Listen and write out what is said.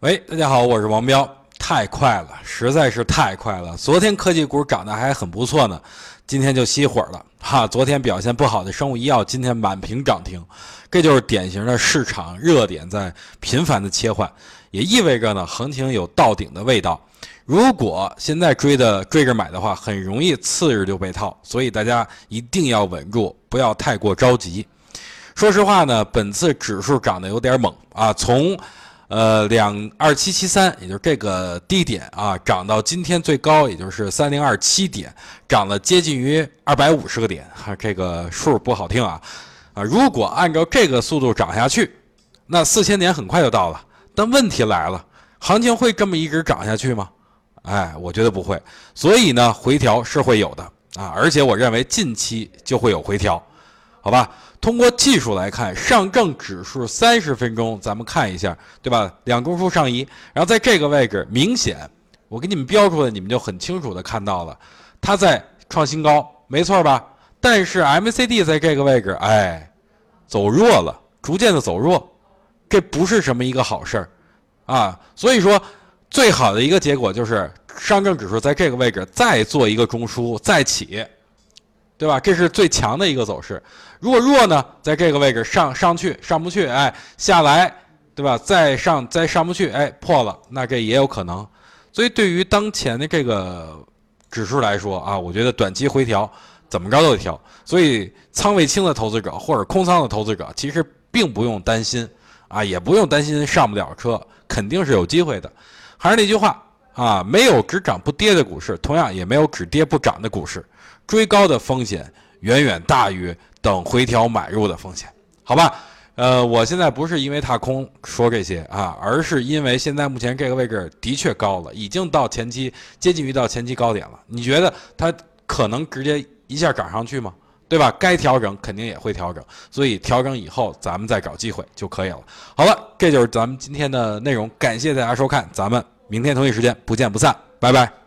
喂，大家好，我是王彪。太快了，实在是太快了。昨天科技股涨得还很不错呢，今天就熄火了。哈，昨天表现不好的生物医药，今天满屏涨停，这就是典型的市场热点在频繁的切换，也意味着呢，行情有到顶的味道。如果现在追的追着买的话，很容易次日就被套，所以大家一定要稳住，不要太过着急。说实话呢，本次指数涨得有点猛啊，从。呃，两二七七三，也就是这个低点啊，涨到今天最高，也就是三零二七点，涨了接近于二百五十个点，哈，这个数不好听啊，啊，如果按照这个速度涨下去，那四千点很快就到了。但问题来了，行情会这么一直涨下去吗？哎，我觉得不会。所以呢，回调是会有的啊，而且我认为近期就会有回调，好吧？通过技术来看，上证指数三十分钟，咱们看一下，对吧？两中枢上移，然后在这个位置，明显，我给你们标出来，你们就很清楚的看到了，它在创新高，没错吧？但是 MACD 在这个位置，哎，走弱了，逐渐的走弱，这不是什么一个好事儿，啊，所以说，最好的一个结果就是上证指数在这个位置再做一个中枢再起。对吧？这是最强的一个走势。如果弱呢，在这个位置上上去上不去，哎，下来，对吧？再上再上不去，哎，破了，那这也有可能。所以对于当前的这个指数来说啊，我觉得短期回调怎么着都得调。所以仓位轻的投资者或者空仓的投资者，其实并不用担心啊，也不用担心上不了车，肯定是有机会的。还是那句话啊，没有只涨不跌的股市，同样也没有只跌不涨的股市。追高的风险远远大于等回调买入的风险，好吧？呃，我现在不是因为踏空说这些啊，而是因为现在目前这个位置的确高了，已经到前期接近于到前期高点了。你觉得它可能直接一下涨上去吗？对吧？该调整肯定也会调整，所以调整以后咱们再找机会就可以了。好了，这就是咱们今天的内容，感谢大家收看，咱们明天同一时间不见不散，拜拜。